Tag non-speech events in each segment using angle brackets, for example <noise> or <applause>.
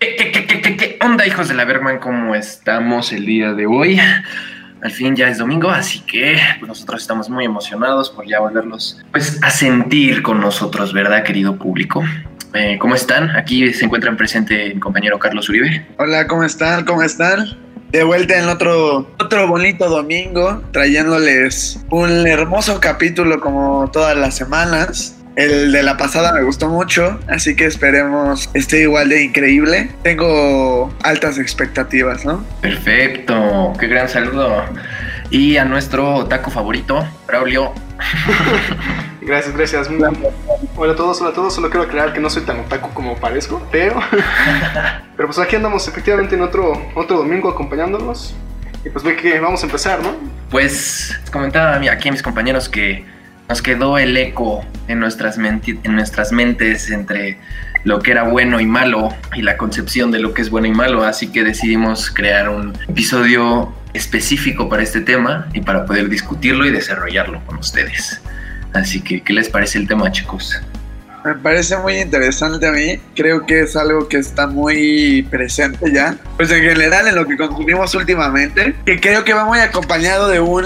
¿Qué, onda, hijos de la Bergman? ¿Cómo estamos el día de hoy? Al fin ya es domingo, así que nosotros estamos muy emocionados por ya volverlos pues, a sentir con nosotros, ¿verdad, querido público? Eh, ¿Cómo están? Aquí se encuentran presente el compañero Carlos Uribe. Hola, ¿cómo están? ¿Cómo están? De vuelta en otro, otro bonito domingo, trayéndoles un hermoso capítulo como todas las semanas. El de la pasada me gustó mucho, así que esperemos esté igual de increíble. Tengo altas expectativas, ¿no? Perfecto, qué gran saludo. Y a nuestro taco favorito, Braulio. <laughs> gracias, gracias. Hola a todos, hola a todos. Solo quiero aclarar que no soy tan otaku como parezco, pero. <laughs> pero pues aquí andamos efectivamente en otro, otro domingo acompañándonos. Y pues ve que vamos a empezar, ¿no? Pues comentaba aquí a mis compañeros que nos quedó el eco en nuestras, en nuestras mentes entre lo que era bueno y malo y la concepción de lo que es bueno y malo, así que decidimos crear un episodio específico para este tema y para poder discutirlo y desarrollarlo con ustedes. Así que, ¿qué les parece el tema, chicos? Me parece muy interesante a mí. Creo que es algo que está muy presente ya. Pues en general en lo que consumimos últimamente. Que creo que va muy acompañado de un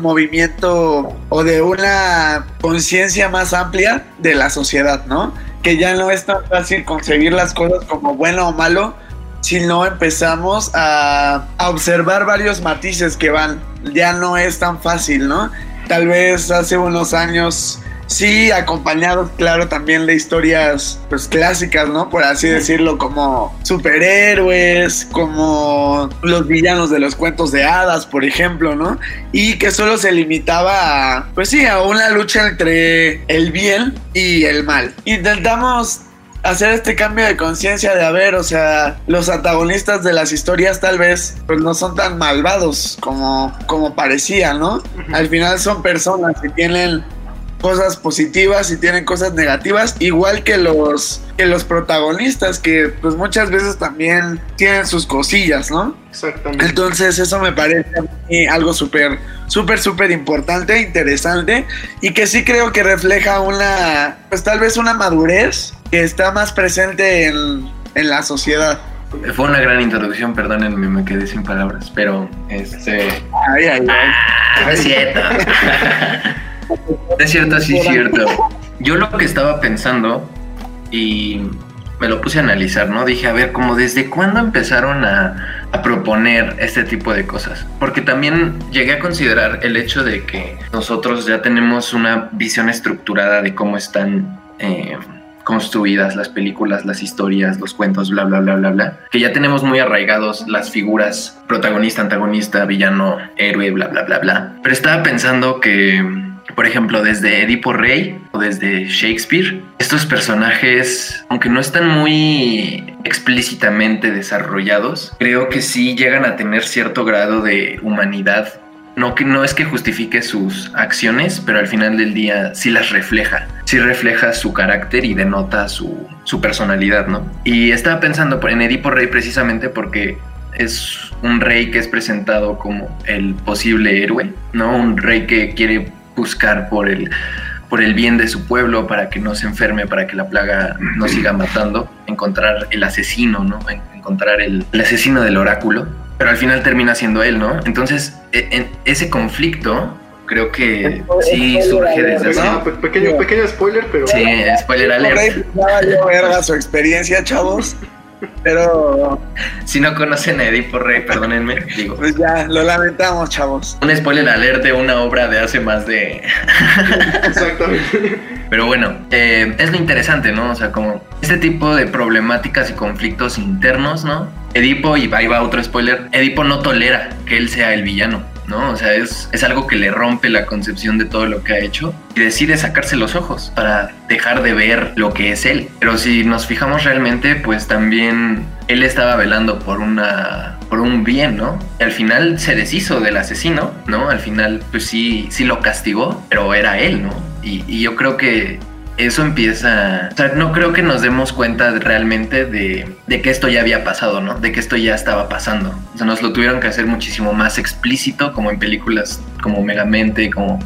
movimiento o de una conciencia más amplia de la sociedad, ¿no? Que ya no es tan fácil concebir las cosas como bueno o malo, sino empezamos a, a observar varios matices que van. Ya no es tan fácil, ¿no? Tal vez hace unos años Sí, acompañados, claro, también de historias pues clásicas, ¿no? Por así decirlo, como superhéroes, como los villanos de los cuentos de hadas, por ejemplo, ¿no? Y que solo se limitaba a, pues sí, a una lucha entre el bien y el mal. Intentamos hacer este cambio de conciencia de a ver, o sea, los antagonistas de las historias tal vez pues no son tan malvados como, como parecía, ¿no? Al final son personas que tienen cosas positivas y tienen cosas negativas, igual que los que los protagonistas que pues muchas veces también tienen sus cosillas, ¿no? Exactamente. Entonces eso me parece algo súper, súper, súper importante, interesante y que sí creo que refleja una, pues tal vez una madurez que está más presente en, en la sociedad. Fue una gran introducción, perdónenme, me quedé sin palabras, pero este... Ay, ay, ay. Ah, es cierto. <laughs> Es cierto, sí es cierto. Yo lo que estaba pensando y me lo puse a analizar, ¿no? Dije, a ver, como desde cuándo empezaron a, proponer este tipo de cosas. Porque también llegué a considerar el hecho de que nosotros ya tenemos una visión estructurada de cómo están eh, construidas las películas, las historias, los cuentos, bla, bla, bla, bla, bla. Que ya tenemos muy arraigados las figuras protagonista, antagonista, villano, héroe, bla, bla, bla, bla. Pero estaba pensando que por ejemplo, desde Edipo Rey o desde Shakespeare, estos personajes, aunque no están muy explícitamente desarrollados, creo que sí llegan a tener cierto grado de humanidad. No, que no es que justifique sus acciones, pero al final del día sí las refleja. Sí refleja su carácter y denota su, su personalidad, ¿no? Y estaba pensando en Edipo Rey precisamente porque es un rey que es presentado como el posible héroe, ¿no? Un rey que quiere buscar por el, por el bien de su pueblo, para que no se enferme, para que la plaga no <clears throat> siga matando, encontrar el asesino, ¿no? Encontrar el, asesino del oráculo, pero al final termina siendo él, ¿no? Entonces, e, en ese conflicto creo que sí surge desde Pequeño, pequeño spoiler, pero... Sí, spoiler alert. verga su experiencia, chavos. Pero. Si no conocen a Edipo Rey, perdónenme, digo. Pues ya, lo lamentamos, chavos. Un spoiler alert de una obra de hace más de. Exactamente. Pero bueno, eh, es lo interesante, ¿no? O sea, como este tipo de problemáticas y conflictos internos, ¿no? Edipo, y ahí va otro spoiler, Edipo no tolera que él sea el villano. ¿No? O sea, es, es, algo que le rompe la concepción de todo lo que ha hecho y decide sacarse los ojos para dejar de ver lo que es él. Pero si nos fijamos realmente, pues también él estaba velando por una por un bien, ¿no? Y al final se deshizo del asesino, ¿no? Al final, pues sí, sí lo castigó, pero era él, ¿no? Y, y yo creo que eso empieza, o sea, no creo que nos demos cuenta realmente de, de, que esto ya había pasado, ¿no? De que esto ya estaba pasando. O sea, nos lo tuvieron que hacer muchísimo más explícito, como en películas como Megamente, como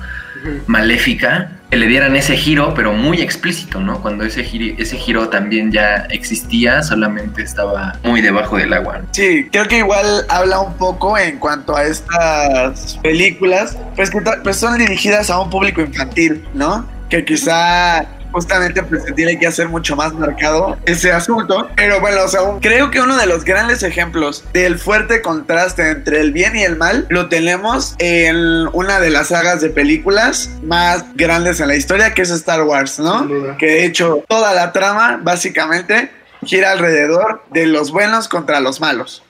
Maléfica, que le dieran ese giro, pero muy explícito, ¿no? Cuando ese giro, ese giro también ya existía, solamente estaba muy debajo del agua. Sí, creo que igual habla un poco en cuanto a estas películas, pues que pues son dirigidas a un público infantil, ¿no? Que quizá justamente pues se tiene que hacer mucho más marcado ese asunto. Pero bueno, o sea, creo que uno de los grandes ejemplos del fuerte contraste entre el bien y el mal lo tenemos en una de las sagas de películas más grandes en la historia, que es Star Wars, ¿no? Que de hecho toda la trama básicamente gira alrededor de los buenos contra los malos.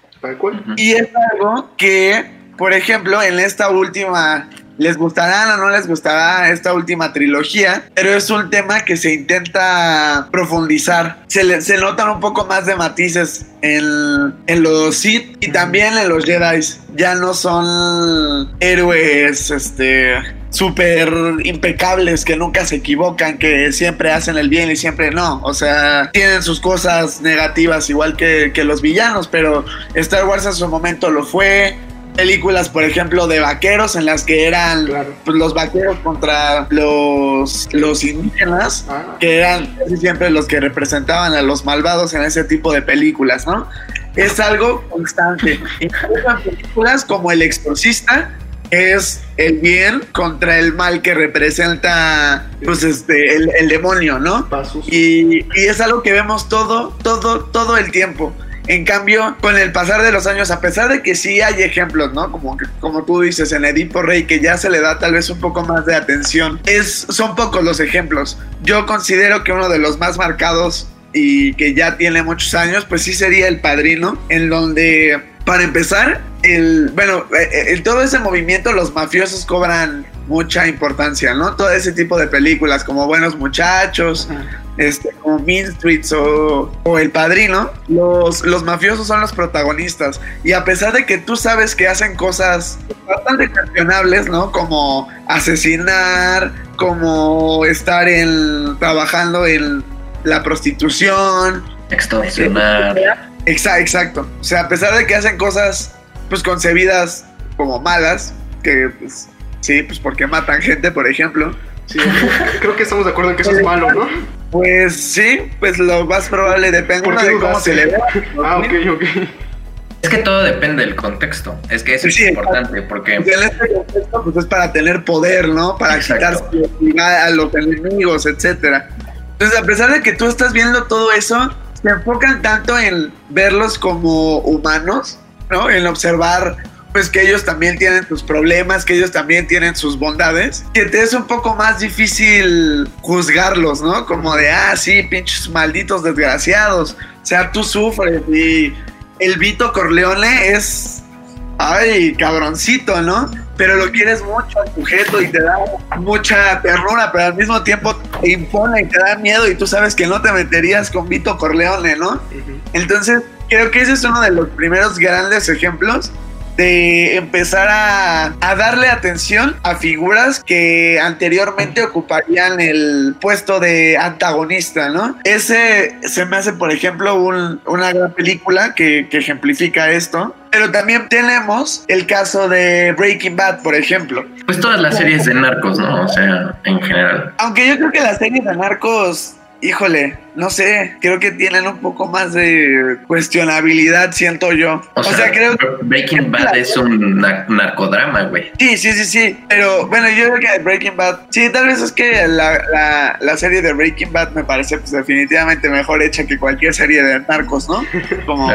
Y es algo que, por ejemplo, en esta última les gustará o no les gustará esta última trilogía, pero es un tema que se intenta profundizar. Se, se notan un poco más de matices en, en los Sith y también en los Jedi. Ya no son héroes, este súper impecables, que nunca se equivocan, que siempre hacen el bien y siempre no. O sea, tienen sus cosas negativas igual que, que los villanos, pero Star Wars en su momento lo fue películas, por ejemplo, de vaqueros en las que eran pues, los vaqueros contra los, los indígenas, ah. que eran siempre los que representaban a los malvados en ese tipo de películas, ¿no? Es algo constante. Incluso películas como El Exorcista, es el bien contra el mal que representa pues este el, el demonio, ¿no? Y, y es algo que vemos todo, todo, todo el tiempo. En cambio, con el pasar de los años, a pesar de que sí hay ejemplos, ¿no? Como, como tú dices, en Edipo Rey, que ya se le da tal vez un poco más de atención, es, son pocos los ejemplos. Yo considero que uno de los más marcados y que ya tiene muchos años, pues sí sería El Padrino, en donde, para empezar, bueno, en eh, todo ese movimiento los mafiosos cobran mucha importancia, ¿no? Todo ese tipo de películas como Buenos Muchachos, este, como Mean Streets o, El Padrino, los, los mafiosos son los protagonistas. Y a pesar de que tú sabes que hacen cosas bastante cuestionables, ¿no? Como asesinar, como estar en, trabajando en la prostitución. Extorsionar. Exacto, exacto. O sea, a pesar de que hacen cosas pues concebidas como malas, que pues sí, pues porque matan gente, por ejemplo. Sí, <laughs> creo que estamos de acuerdo en que eso es malo, ¿no? Pues sí, pues lo más probable depende de cómo se le ve. Ah, ok, ok. Es que todo depende del contexto. Es que eso es importante porque. En este contexto, pues es para tener poder, ¿no? Para quitar a los enemigos, etcétera. Entonces, a pesar de que tú estás viendo todo eso, se enfocan tanto en verlos como humanos, ¿no? En observar pues que ellos también tienen sus problemas, que ellos también tienen sus bondades, que te es un poco más difícil juzgarlos, ¿no? Como de, ah, sí, pinches malditos desgraciados. O sea, tú sufres y el Vito Corleone es, ay, cabroncito, ¿no? Pero lo quieres mucho al sujeto y te da mucha ternura, pero al mismo tiempo te impone y te da miedo y tú sabes que no te meterías con Vito Corleone, ¿no? Entonces, creo que ese es uno de los primeros grandes ejemplos de empezar a, darle atención a figuras que anteriormente ocuparían el puesto de antagonista, ¿no? Ese se me hace, por ejemplo, una gran película que, que ejemplifica esto. Pero también tenemos el caso de Breaking Bad, por ejemplo. Pues todas las series de narcos, ¿no? O sea, en general. Aunque yo creo que las series de narcos híjole, no sé, creo que tienen un poco más de cuestionabilidad, siento yo. O, sea, creo que Breaking Bad es un narcodrama, güey. Sí, sí, sí, sí. Pero bueno, yo creo que Breaking Bad, sí, tal vez es que la, la, serie de Breaking Bad me parece pues, definitivamente mejor hecha que cualquier serie de narcos, ¿no? Como,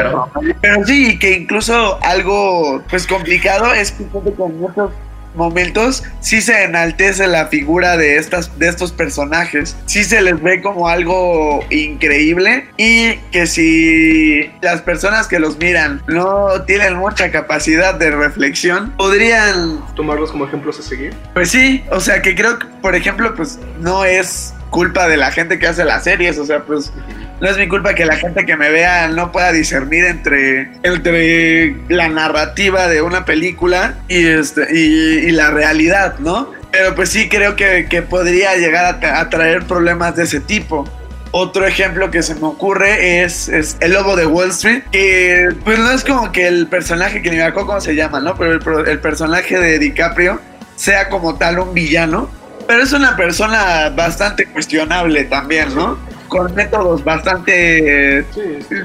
Pero sí, que incluso algo pues complicado es que con muchos momentos sí se enaltece la figura de, estas, de estos personajes, sí se les ve como algo increíble y que si las personas que los miran no tienen mucha capacidad de reflexión, podrían tomarlos como ejemplos a seguir. Pues sí, o sea que creo que, por ejemplo, pues no es culpa de la gente que hace las series, o sea, pues no es mi culpa que la gente que me vea no pueda discernir entre, entre la narrativa de una película y, este, y, la realidad, ¿no? Pero pues sí creo que, que podría llegar a, a, traer problemas de ese tipo. Otro ejemplo que se me ocurre es, es, el lobo de Wall Street, que pues no es como que el personaje, que ni me acuerdo cómo se llama, ¿no? Pero el, el personaje de DiCaprio sea como tal un villano, pero es una persona bastante cuestionable también, ¿no? Con métodos bastante,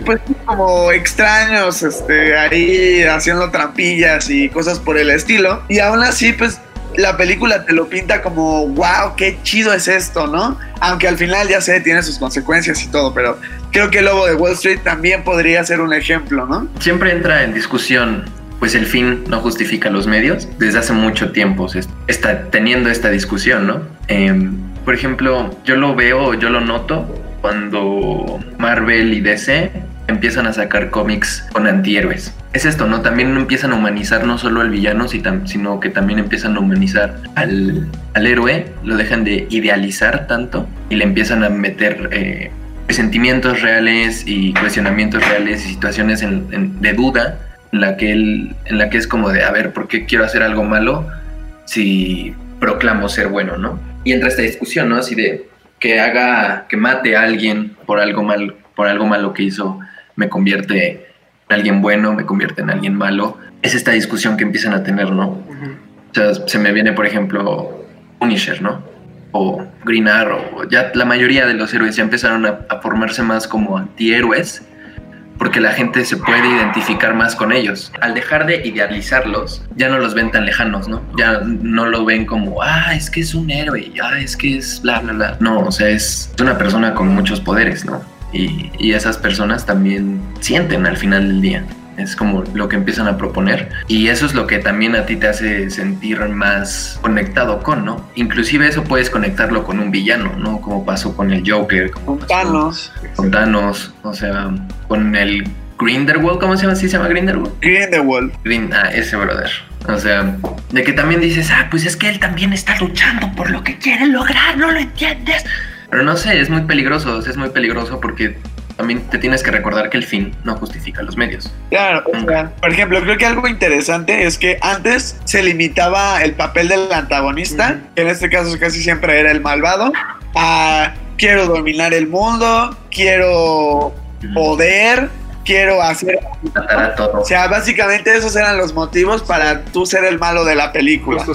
pues como extraños, este, ahí haciendo trampillas y cosas por el estilo. Y aún así, pues la película te lo pinta como, wow, qué chido es esto, ¿no? Aunque al final ya sé, tiene sus consecuencias y todo, pero creo que el Lobo de Wall Street también podría ser un ejemplo, ¿no? Siempre entra en discusión, pues el fin no justifica los medios. Desde hace mucho tiempo se está teniendo esta discusión, ¿no? Eh, por ejemplo, yo lo veo, yo lo noto cuando Marvel y DC empiezan a sacar cómics con antihéroes. Es esto, ¿no? También empiezan a humanizar no solo al villano, sino que también empiezan a humanizar al, al héroe, lo dejan de idealizar tanto y le empiezan a meter eh, sentimientos reales y cuestionamientos reales y situaciones en, en, de duda en la, que él, en la que es como de, a ver, ¿por qué quiero hacer algo malo si proclamo ser bueno, ¿no? Y entra esta discusión, ¿no? Así de que haga, que mate a alguien por algo mal, por algo malo que hizo me convierte en alguien bueno, me convierte en alguien malo. Es esta discusión que empiezan a tener, ¿no? Uh -huh. O sea, se me viene, por ejemplo, Punisher, ¿no? O Green Arrow. Ya la mayoría de los héroes ya empezaron a, a formarse más como antihéroes porque la gente se puede identificar más con ellos. Al dejar de idealizarlos, ya no los ven tan lejanos, ¿no? Ya no lo ven como, ah, es que es un héroe, ah, es que es bla, bla, bla. No, o sea, es una persona con muchos poderes, ¿no? Y, y, esas personas también sienten al final del día. Es como lo que empiezan a proponer. Y eso es lo que también a ti te hace sentir más conectado con, ¿no? Inclusive eso puedes conectarlo con un villano, ¿no? Como pasó con el Joker. Con Thanos. Con Thanos. O sea, con el Grindelwald, ¿cómo se llama? ¿Sí se llama Grindelwald? Grindelwald. Green, ah, ese brother. O sea, de que también dices, ah, pues es que él también está luchando por lo que quiere lograr, ¿no lo entiendes? Pero no sé, es muy peligroso, es muy peligroso porque también te tienes que recordar que el fin no justifica los medios. Claro, o sea, por ejemplo, creo que algo interesante es que antes se limitaba el papel del antagonista, que en este caso casi siempre era el malvado, a quiero dominar el mundo, quiero poder, quiero hacer todo. O sea, básicamente esos eran los motivos para tú ser el malo de la película.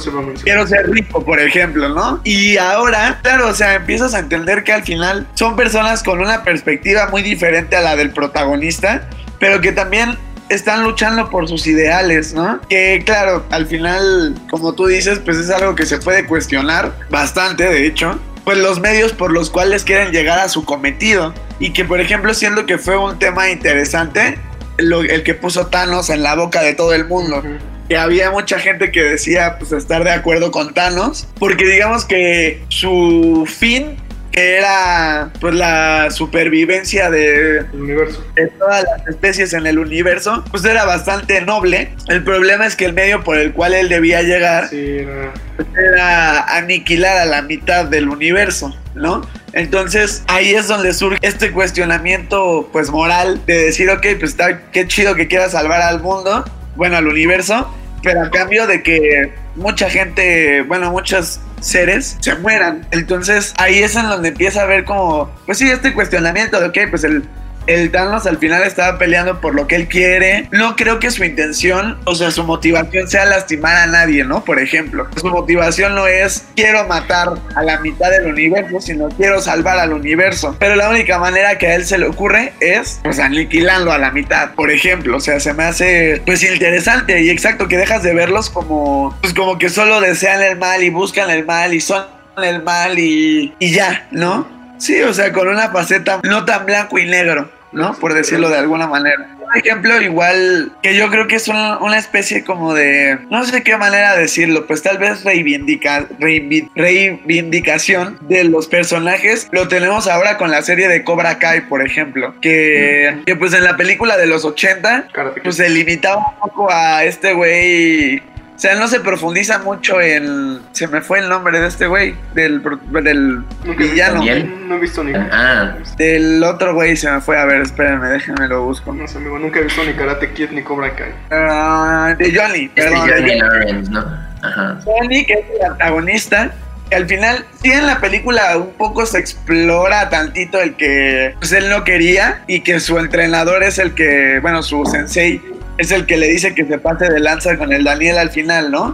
Quiero ser rico, por ejemplo, ¿no? Y ahora, claro, o sea, empiezas a entender que al final son personas con una perspectiva muy diferente a la del protagonista, pero que también están luchando por sus ideales, ¿no? Que claro, al final, como tú dices, pues es algo que se puede cuestionar bastante, de hecho, pues los medios por los cuales quieren llegar a su cometido. Y que, por ejemplo, siendo que fue un tema interesante, lo, el que puso Thanos en la boca de todo el mundo. Uh -huh. Que había mucha gente que decía pues estar de acuerdo con Thanos, porque digamos que su fin que era pues la supervivencia de, de, todas las especies en el universo, pues era bastante noble. El problema es que el medio por el cual él debía llegar sí, no. pues era aniquilar a la mitad del universo, ¿no? Entonces ahí es donde surge este cuestionamiento pues moral de decir, ok, pues está qué chido que quiera salvar al mundo, bueno, al universo, pero a cambio de que mucha gente, bueno, muchos seres se mueran. Entonces ahí es en donde empieza a ver como, pues sí, este cuestionamiento de, ok, pues el, el Thanos al final estaba peleando por lo que él quiere. No creo que su intención, o sea, su motivación sea lastimar a nadie, ¿no? Por ejemplo, su motivación no es quiero matar a la mitad del universo, sino quiero salvar al universo. Pero la única manera que a él se le ocurre es, pues, aniquilarlo a la mitad, por ejemplo. O sea, se me hace, pues, interesante y exacto que dejas de verlos como, pues, como que solo desean el mal y buscan el mal y son el mal y, y ya, ¿no? Sí, o sea, con una faceta no tan blanco y negro. ¿No? Por decirlo de alguna manera. Un ejemplo igual que yo creo que es una, una, especie como de, no sé qué manera decirlo, pues tal vez reivindica, reivindicación de los personajes. Lo tenemos ahora con la serie de Cobra Kai, por ejemplo, que, que pues en la película de los 80, pues se limitaba un poco a este güey o sea, no se profundiza mucho en. Se me fue el nombre de este güey, del, del villano. No he visto ni. Ah. Del otro güey se me fue. A ver, espérenme, déjenme lo busco. No sé, amigo, nunca he visto ni Karate Kid ni Cobra Kai. Uh, de Johnny, este perdón. Johnny Lawrence, ¿no? Ajá. Johnny, que es el antagonista, que al final, sí en la película un poco se explora tantito el que pues, él no quería y que su entrenador es el que, bueno, su sensei es el que le dice que se pase de lanza con el Daniel al final, ¿no?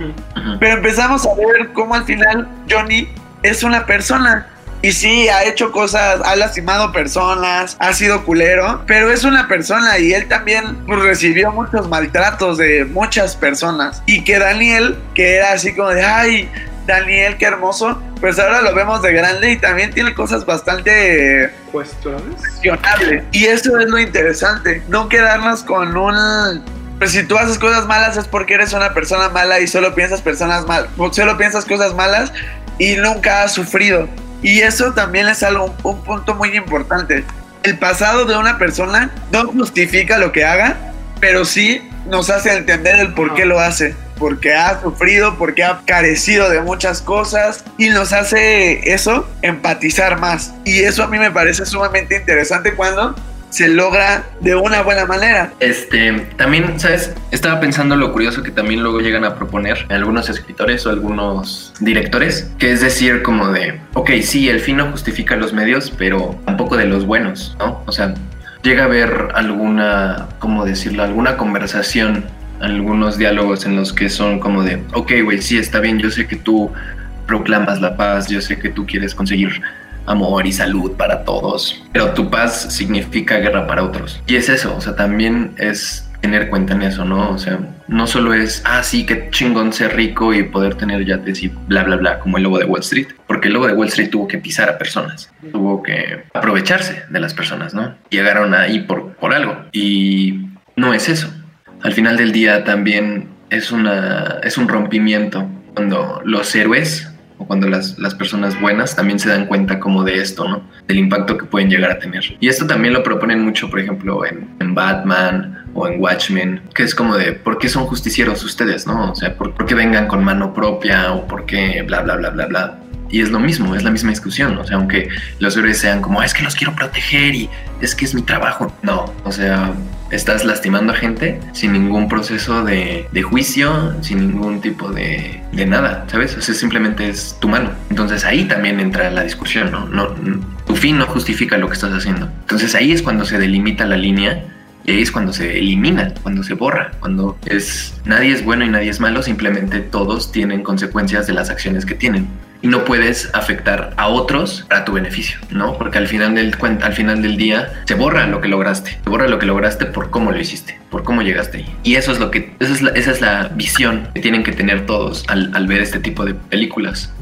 Pero empezamos a ver cómo al final Johnny es una persona. Y sí, ha hecho cosas, ha lastimado personas, ha sido culero, pero es una persona y él también pues, recibió muchos maltratos de muchas personas. Y que Daniel, que era así como de, ay, Daniel, qué hermoso, pues ahora lo vemos de grande y también tiene cosas bastante ¿Cuestionables? Y eso es lo interesante, no quedarnos con un... Pues si tú haces cosas malas es porque eres una persona mala y solo piensas personas mal, solo piensas cosas malas y nunca has sufrido. Y eso también es algo, un punto muy importante. El pasado de una persona no justifica lo que haga, pero sí nos hace entender el por qué lo hace. Porque ha sufrido, porque ha carecido de muchas cosas y nos hace eso empatizar más. Y eso a mí me parece sumamente interesante cuando se logra de una buena manera. Este, también, ¿sabes? Estaba pensando lo curioso que también luego llegan a proponer algunos escritores o algunos directores, que es decir, como de, ok, sí, el fin no justifica los medios, pero tampoco de los buenos, ¿no? O sea, llega a haber alguna, ¿cómo decirlo? Alguna conversación, algunos diálogos en los que son como de, ok, güey, sí, está bien, yo sé que tú proclamas la paz, yo sé que tú quieres conseguir amor y salud para todos, pero tu paz significa guerra para otros. Y es eso, o sea, también es tener cuenta en eso, ¿no? O sea, no solo es, ah, sí, qué chingón ser rico y poder tener yates y bla, bla, bla, como el lobo de Wall Street, porque el lobo de Wall Street tuvo que pisar a personas, tuvo que aprovecharse de las personas, ¿no? Llegaron ahí por, por algo y no es eso. Al final del día también es, una, es un rompimiento cuando los héroes o cuando las, las, personas buenas también se dan cuenta como de esto, ¿no? Del impacto que pueden llegar a tener. Y esto también lo proponen mucho, por ejemplo, en, en Batman o en Watchmen, que es como de, ¿por qué son justicieros ustedes, no? O sea, ¿por, qué vengan con mano propia o por qué bla, bla, bla, bla, bla? Y es lo mismo, es la misma discusión. O sea, aunque los héroes sean como, es que los quiero proteger y es que es mi trabajo. No, o sea, estás lastimando a gente sin ningún proceso de, de juicio, sin ningún tipo de, de, nada, ¿sabes? O sea, simplemente es tu mano. Entonces ahí también entra la discusión, ¿no? no tu fin no justifica lo que estás haciendo. Entonces ahí es cuando se delimita la línea y ahí es cuando se elimina, cuando se borra, cuando es nadie es bueno y nadie es malo, simplemente todos tienen consecuencias de las acciones que tienen. Y no puedes afectar a otros para tu beneficio, ¿no? Porque al final del al final del día se borra lo que lograste, se borra lo que lograste por cómo lo hiciste, por cómo llegaste ahí. Y eso es lo que esa es la, esa es la visión que tienen que tener todos al, al ver este tipo de películas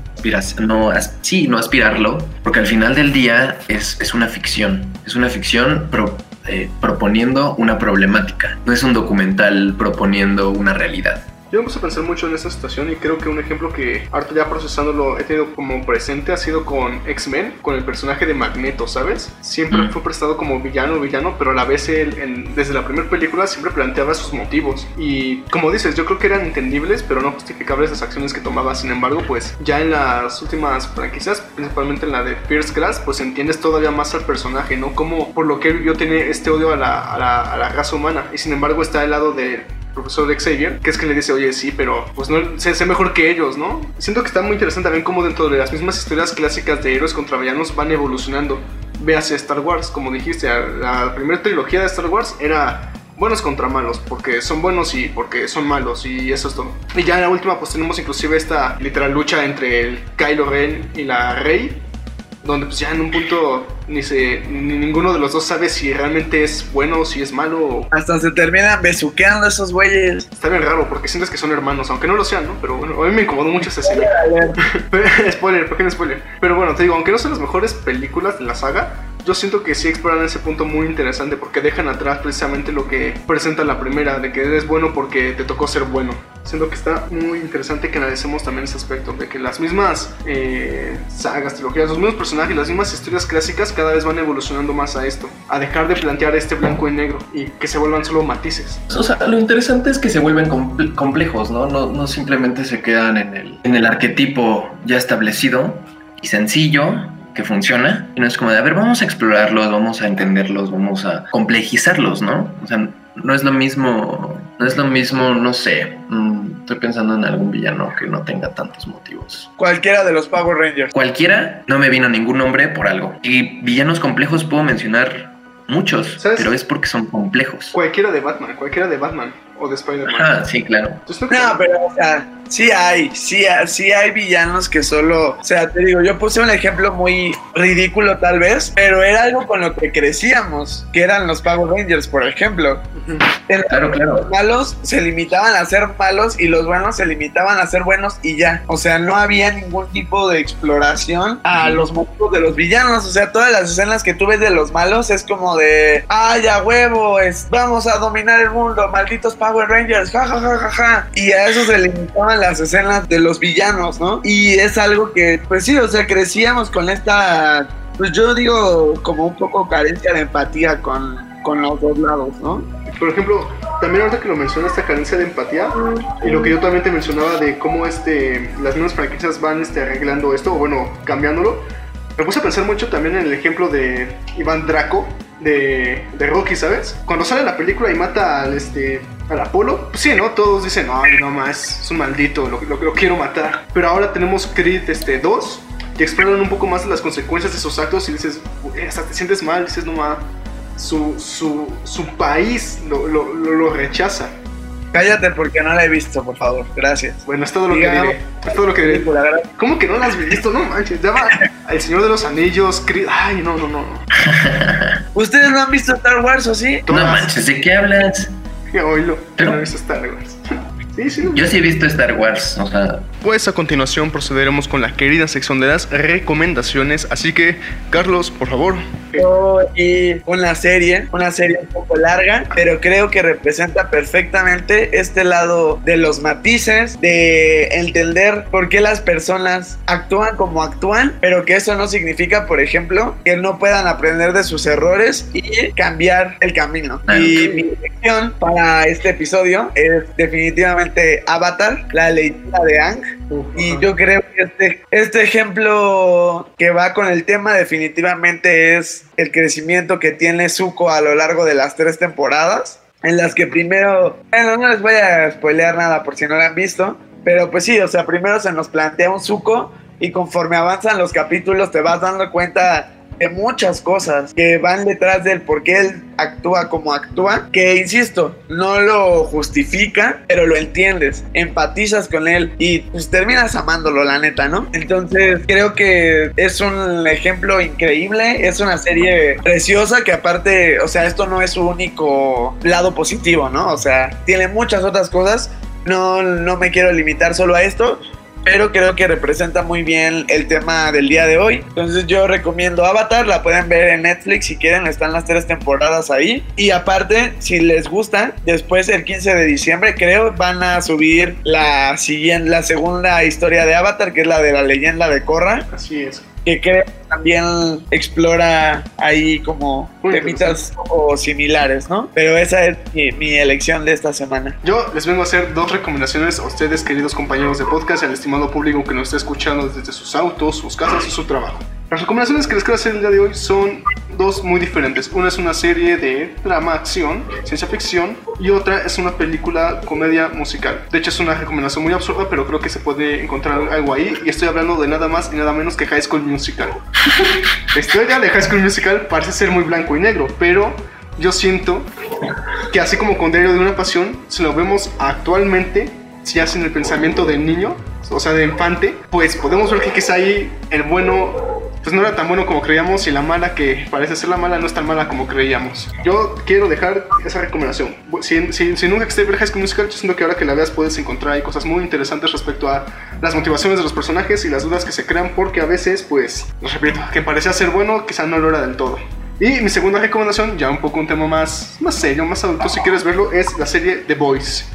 no, sí, no aspirarlo, porque al final del día es, es una ficción, es una ficción pro, eh, proponiendo una problemática, no es un documental proponiendo una realidad. Yo me puse a pensar mucho en esta situación y creo que un ejemplo que ahorita ya procesándolo he tenido como presente ha sido con X-Men, con el personaje de Magneto, ¿sabes? Siempre fue prestado como villano, villano, pero a la vez él, en, desde la primera película siempre planteaba sus motivos. Y como dices, yo creo que eran entendibles, pero no justificables las acciones que tomaba. Sin embargo, pues ya en las últimas franquicias, principalmente en la de First Class, pues entiendes todavía más al personaje, ¿no? Como por lo que él vivió tiene este odio a la, a la, a la raza humana. Y sin embargo está al lado de profesor Xavier, que es que le dice, oye, sí, pero pues no sé, sé, mejor que ellos, ¿no? Siento que está muy interesante también cómo dentro de las mismas historias clásicas de héroes contra villanos van evolucionando. Ve hacia Star Wars, como dijiste, la primera trilogía de Star Wars era buenos contra malos, porque son buenos y porque son malos, y eso es todo. Y ya en la última, pues tenemos inclusive esta literal lucha entre el Kylo Ren y la Rey, donde pues ya en un punto ni se ni ninguno de los dos sabe si realmente es bueno o si es malo. Hasta se terminan besuqueando esos güeyes. Está bien raro porque sientes que son hermanos, aunque no lo sean, ¿no? Pero bueno, a mí me incomodó mucho esa escena. spoiler, <laughs> pequeño <laughs> spoiler. Pero bueno, te digo, aunque no son las mejores películas de la saga, yo siento que sí exploran ese punto muy interesante porque dejan atrás precisamente lo que presenta la primera, de que eres bueno porque te tocó ser bueno. Siento que está muy interesante que analicemos también ese aspecto, de que las mismas eh, sagas, trilogías, los mismos personajes, las mismas historias clásicas cada vez van evolucionando más a esto, a dejar de plantear este blanco y negro y que se vuelvan solo matices. O sea, lo interesante es que se vuelven comple complejos, ¿no? ¿no? No simplemente se quedan en el, en el arquetipo ya establecido y sencillo, que funciona y no es como de, a ver, vamos a explorarlos, vamos a entenderlos, vamos a complejizarlos, ¿no? O sea, no es lo mismo, no es lo mismo, no sé, mmm, Estoy pensando en algún villano que no tenga tantos motivos. Cualquiera de los Power Rangers. Cualquiera, no me vino ningún nombre por algo. Y villanos complejos puedo mencionar muchos, ¿Sabes? pero es porque son complejos. Cualquiera de Batman, cualquiera de Batman o de Spider-Man. Ah, sí, claro. Entonces, No, pero, o sea, sí hay, sí, hay- sí hay villanos que solo, o sea, te digo, yo puse un ejemplo muy ridículo tal vez, pero era algo con lo que crecíamos, que eran los Power Rangers, por ejemplo. En- Claro, claro. Los malos se limitaban a ser malos y los buenos se limitaban a ser buenos y ya. O sea, no había ningún tipo de exploración a los motivos de los villanos. O sea, todas las escenas que tú ves de los malos es como de, ay, a huevo, es, vamos a dominar el mundo, malditos Power Rangers, ja, ja, ja, ja, ja. Y a eso se limitaban las escenas de los villanos, ¿no? Y es algo que, pues sí, o sea, crecíamos con esta, pues yo digo, como un poco carencia de empatía con, con los dos lados, ¿no? Por ejemplo, también ahorita que lo menciona esta carencia de empatía y lo que yo también te mencionaba de cómo este, las nuevas franquicias van este, arreglando esto, o bueno, cambiándolo, me puse a pensar mucho también en el ejemplo de Iván Draco de, de Rocky, ¿sabes? Cuando sale la película y mata al, este, al Apolo, pues sí, ¿no? Todos dicen, ay, no más, es un maldito, lo, lo, lo quiero matar. Pero ahora tenemos Creed este, 2 que exploran un poco más las consecuencias de esos actos y dices, "Uy, hasta te sientes mal, dices, no más su, su, su país lo, lo, lo, lo rechaza. Cállate porque no la he visto, por favor. Gracias. Bueno, es todo lo que diré. Es todo lo que diré. ¿Cómo que no las has visto? No manches, ya va El Señor de los Anillos, Creed. Ay, no, no, no. <laughs> ¿Ustedes no han visto Star Wars o sí? No manches, ¿de qué hablas? <laughs> Oílo, Pero- no he visto Star Wars. <laughs> Sí, sí. Yo sí he visto Star Wars, o sea, Pues a continuación procederemos con la querida sección de las recomendaciones. Así que, Carlos, por favor. Yo vi una serie, una serie un poco larga, pero creo que representa perfectamente este lado de los matices, de entender por qué las personas actúan como actúan, pero que eso no significa, por ejemplo, que no puedan aprender de sus errores y cambiar el camino. Ah, Y mi elección para este episodio es definitivamente Avatar, la leyenda de Ang. Y yo creo que este, este ejemplo que va con el tema definitivamente es el crecimiento que tiene Zuko a lo largo de las tres temporadas, en las que primero, bueno, no les voy a spoilear nada por si no lo han visto, pero pues sí, o sea, primero se nos plantea un Zuko y conforme avanzan los capítulos te vas dando cuenta de muchas cosas que van detrás del por qué él actúa como actúa, que insisto, no lo justifica, pero lo entiendes, empatizas con él y pues terminas amándolo, la neta, ¿no? Entonces creo que es un ejemplo increíble, es una serie preciosa que aparte, o sea, esto no es su único lado positivo, ¿no? O sea, tiene muchas otras cosas, no, no me quiero limitar solo a esto, pero creo que representa muy bien el tema del día de hoy. Entonces yo recomiendo Avatar, la pueden ver en Netflix si quieren, están las tres temporadas ahí. Y aparte, si les gusta, después el 15 de diciembre creo van a subir la siguiente, la segunda historia de Avatar, que es la de la leyenda de Korra, Así es. Que creo que también explora ahí como temitas o similares, ¿no? Pero esa es mi, mi elección de esta semana. Yo les vengo a hacer dos recomendaciones a ustedes, queridos compañeros de podcast, y al estimado público que nos está escuchando desde sus autos, sus casas y su trabajo. Las recomendaciones que les quiero hacer el día de hoy son dos muy diferentes. Una es una serie de drama, acción, ciencia ficción, y otra es una película comedia musical. De hecho, es una recomendación muy absurda, pero creo que se puede encontrar algo ahí. Y estoy hablando de nada más y nada menos que High School Musical. <laughs> La historia de High School Musical parece ser muy blanco y negro, pero yo siento que así como con Diario de una Pasión, si lo vemos actualmente, si hacen el pensamiento del niño, o sea, de infante, pues podemos ver que quizá ahí el bueno, pues no era tan bueno como creíamos y la mala que parece ser la mala no es tan mala como creíamos. Yo quiero dejar esa recomendación. Si, si, si nunca existe ver High School Musical, yo siento que ahora que la veas puedes encontrar ahí cosas muy interesantes respecto a las motivaciones de los personajes y las dudas que se crean porque a veces, pues, les repito, que parecía ser bueno, quizá no lo era del todo. Y mi segunda recomendación, ya un poco un tema más, más serio, más adulto, si quieres verlo, es la serie The Boys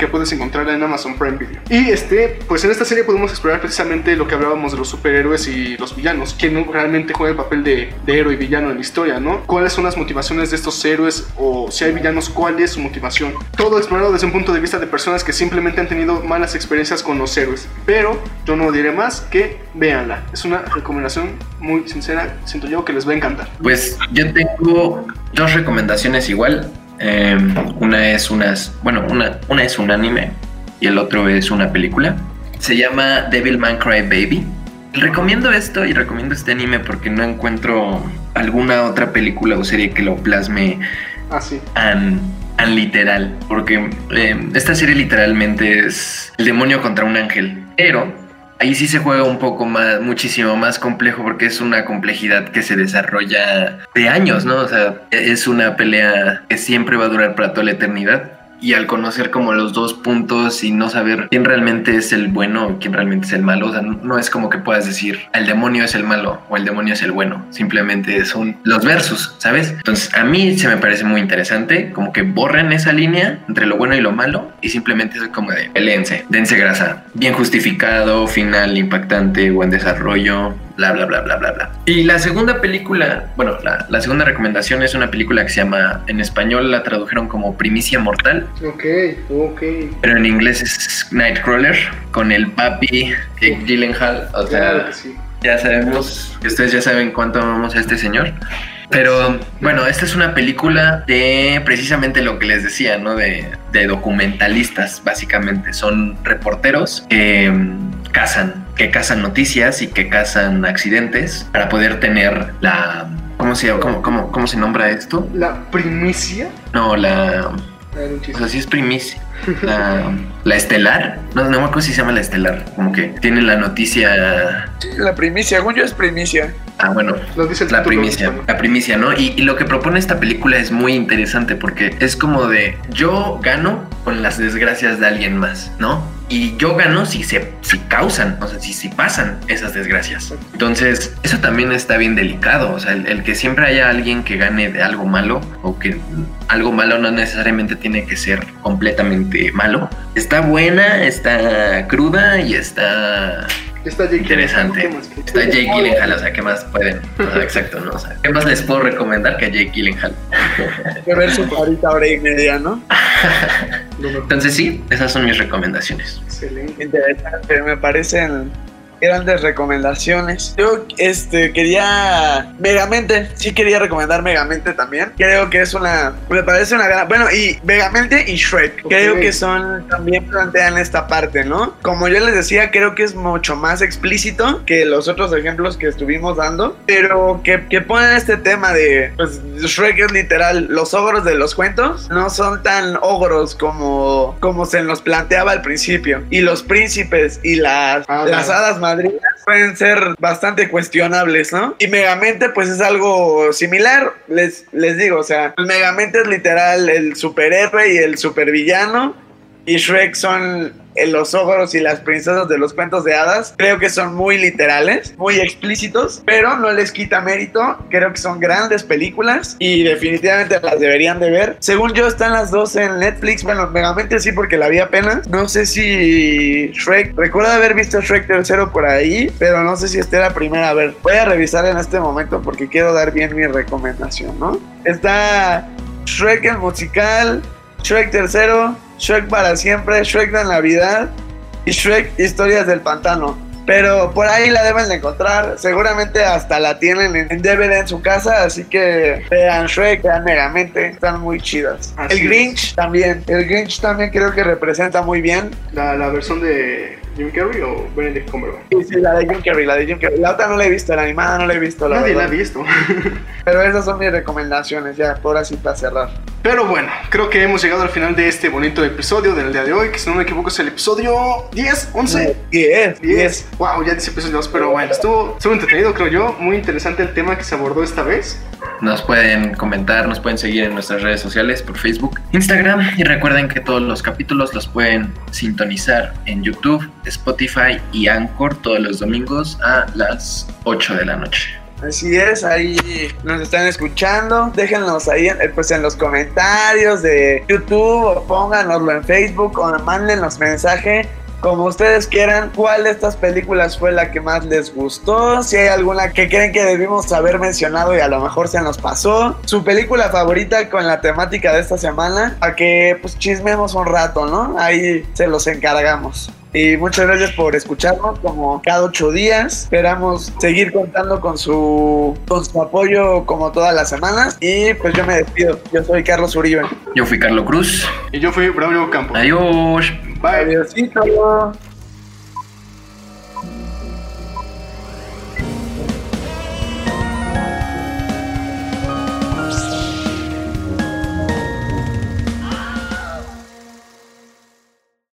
que puedes encontrar en Amazon Prime Video. Y este, pues en esta serie podemos explorar precisamente lo que hablábamos de los superhéroes y los villanos, quién realmente juega el papel de, de héroe y villano en la historia, ¿no? ¿Cuáles son las motivaciones de estos héroes o si hay villanos, cuál es su motivación? Todo explorado desde un punto de vista de personas que simplemente han tenido malas experiencias con los héroes. Pero yo no diré más que véanla. Es una recomendación muy sincera, siento yo que les va a encantar. Pues yo tengo dos recomendaciones igual. Eh, una es unas, bueno, una, una es un anime y el otro es una película. Se llama Devil Man Cry Baby. Recomiendo esto y recomiendo este anime porque no encuentro alguna otra película o serie que lo plasme Ah, sí. tan, tan literal. Porque eh, esta serie literalmente es el demonio contra un ángel. Pero ahí sí se juega un poco más, muchísimo más complejo porque es una complejidad que se desarrolla de años, ¿no? O sea, es una pelea que siempre va a durar para toda la eternidad. Y al conocer como los dos puntos y no saber quién realmente es el bueno o quién realmente es el malo, o sea, no es como que puedas decir el demonio es el malo o el demonio es el bueno, simplemente son los versus, ¿sabes? Entonces a mí se me parece muy interesante, como que borren esa línea entre lo bueno y lo malo y simplemente es como de peleense, dense grasa, bien justificado, final impactante, buen desarrollo, bla, bla, bla, bla, bla, bla. Y la segunda película, bueno, la, la segunda recomendación es una película que se llama, en español la tradujeron como Primicia Mortal, Ok, ok. pero en inglés es Nightcrawler, con el papi Jake Gyllenhaal, o sea, Claro que sí. ya sabemos, ustedes ya saben cuánto amamos a este señor. Pero bueno, esta es una película de precisamente lo que les decía, ¿no? De, de documentalistas, básicamente. Son reporteros que mm, cazan, que cazan noticias y que cazan accidentes para poder tener la... ¿Cómo se, cómo, cómo, cómo se nombra esto? La primicia. No, la... O sea, sí es primicia. La, la estelar. No, no me acuerdo si se llama la estelar. Como que tienen la noticia... Sí, la primicia, según yo es primicia. Ah, bueno, Lo dice el la primicia, la primicia, ¿no? Y, y lo que propone esta película es muy interesante porque es como de yo gano con las desgracias de alguien más, ¿no? Y yo gano si se si causan, o sea, si, si pasan esas desgracias. Entonces, eso también está bien delicado, o sea, el, el que siempre haya alguien que gane de algo malo o que algo malo no necesariamente tiene que ser completamente malo. Está buena, está cruda y está Está Jake Interesante. Gyllenhaal, ¿qué más? ¿Qué- Está Jake Gyllenhaal, o sea, ¿qué más pueden? O sea, exacto, ¿no? O sea, ¿qué más les puedo recomendar que a Jake Gyllenhaal? Que ver su carita hora y media, ¿no? <laughs> Entonces sí, esas son mis recomendaciones. Excelente. Interesante, me parecen grandes recomendaciones. Yo este quería Megamente, sí quería recomendar Megamente también. Creo que es una me parece una gran, bueno, y Megamente y Shrek. Creo Ok. que son también plantean esta parte, ¿no? Como yo les decía, creo que es mucho más explícito que los otros ejemplos que estuvimos dando, pero que, que ponen este tema de pues Shrek es literal los ogros de los cuentos no son tan ogros como como se nos planteaba al principio y los príncipes y las Ah, las hadas madrinas pueden ser bastante cuestionables, ¿no? Y Megamente pues es algo similar, les, les digo, o sea, Megamente es literal el superhéroe y el supervillano y Shrek son eh, los ogros y las princesas de los cuentos de hadas. Creo que son muy literales, muy explícitos, pero no les quita mérito. Creo que son grandes películas y definitivamente las deberían de ver. Según yo, están las dos en Netflix. Bueno, Megamente sí, porque la vi apenas. No sé si Shrek, recuerdo haber visto Shrek tercero por ahí, pero no sé si esté la primera. A ver, voy a revisar en este momento porque quiero dar bien mi recomendación, ¿no? Está Shrek el musical, Shrek tercero, Shrek para siempre, Shrek de Navidad y Shrek Historias del Pantano. Pero por ahí la deben de encontrar. Seguramente hasta la tienen en DVD en su casa. Así que vean Shrek, vean Megamente. Están muy chidas. Así el Grinch también. El Grinch también creo que representa muy bien. La, la versión de Jim Carrey o Benedict Cumberbatch. Sí, sí, la de Jim Carrey, la de Jim Carrey. La otra no la he visto, la animada no la he visto. La Nadie la ha visto. <laughs> Pero esas son mis recomendaciones, ya, por así para cerrar. Pero bueno, creo que hemos llegado al final de este bonito episodio del día de hoy, que si no me equivoco es el episodio 10, 11. 10, 10. 10. Wow, ya 10 episodios, pero bueno, estuvo, estuvo entretenido, creo yo. Muy interesante el tema que se abordó esta vez. Nos pueden comentar, nos pueden seguir en nuestras redes sociales por Facebook, Instagram y recuerden que todos los capítulos los pueden sintonizar en YouTube, Spotify y Anchor todos los domingos a las 8 de la noche. Así es, ahí nos están escuchando. Déjenlos ahí eh, pues en los comentarios de YouTube o pónganoslo en Facebook o mándenos mensaje. Como ustedes quieran, cuál de estas películas fue la que más les gustó, si hay alguna que creen que debimos haber mencionado y a lo mejor se nos pasó, su película favorita con la temática de esta semana, a que pues chismemos un rato, ¿no? Ahí se los encargamos. Y muchas gracias por escucharnos como cada ocho días. Esperamos seguir contando con su, con su apoyo como todas las semanas. Y pues yo me despido. Yo soy Carlos Uribe. Yo fui Carlos Cruz. Y yo fui Braulio Campos. Adiós. Bye. Adiósito.